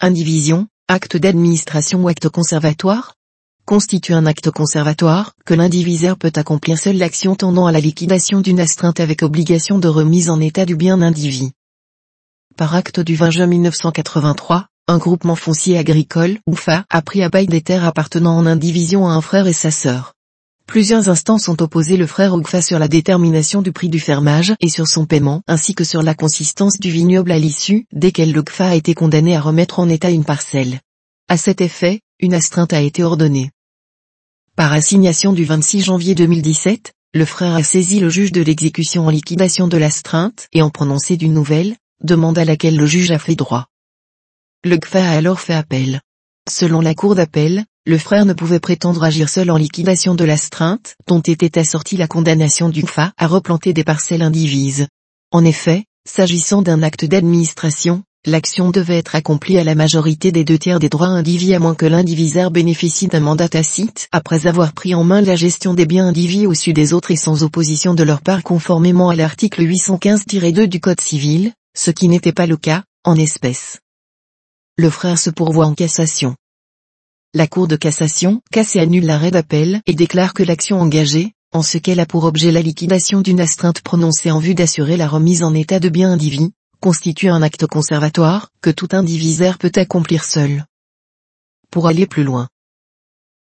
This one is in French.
indivision, acte d'administration ou acte conservatoire constitue un acte conservatoire, que l'indivisaire peut accomplir seul l'action tendant à la liquidation d'une astreinte avec obligation de remise en état du bien indivis. Par acte du 20 juin 1983, un groupement foncier agricole, UFA, a pris à bail des terres appartenant en indivision à un frère et sa sœur. Plusieurs instances ont opposé le frère UFA sur la détermination du prix du fermage et sur son paiement, ainsi que sur la consistance du vignoble à l'issue, desquelles l'UFA a été condamné à remettre en état une parcelle. À cet effet, une astreinte a été ordonnée. Par assignation du 26 janvier 2017, le frère a saisi le juge de l'exécution en liquidation de l'astreinte et en prononcé d'une nouvelle, demande à laquelle le juge a fait droit. Le GFA a alors fait appel. Selon la cour d'appel, le frère ne pouvait prétendre agir seul en liquidation de l'astreinte, dont était assortie la condamnation du GFA à replanter des parcelles indivises. En effet, s'agissant d'un acte d'administration, L'action devait être accomplie à la majorité des deux tiers des droits indivis à moins que l'indivisaire bénéficie d'un mandat tacite après avoir pris en main la gestion des biens indivis au-dessus des autres et sans opposition de leur part conformément à l'article 815-2 du Code civil, ce qui n'était pas le cas, en espèces. Le frère se pourvoit en cassation. La Cour de cassation casse et annule l'arrêt d'appel et déclare que l'action engagée, en ce qu'elle a pour objet la liquidation d'une astreinte prononcée en vue d'assurer la remise en état de biens indivis, constitue un acte conservatoire que tout indivisaire peut accomplir seul. Pour aller plus loin,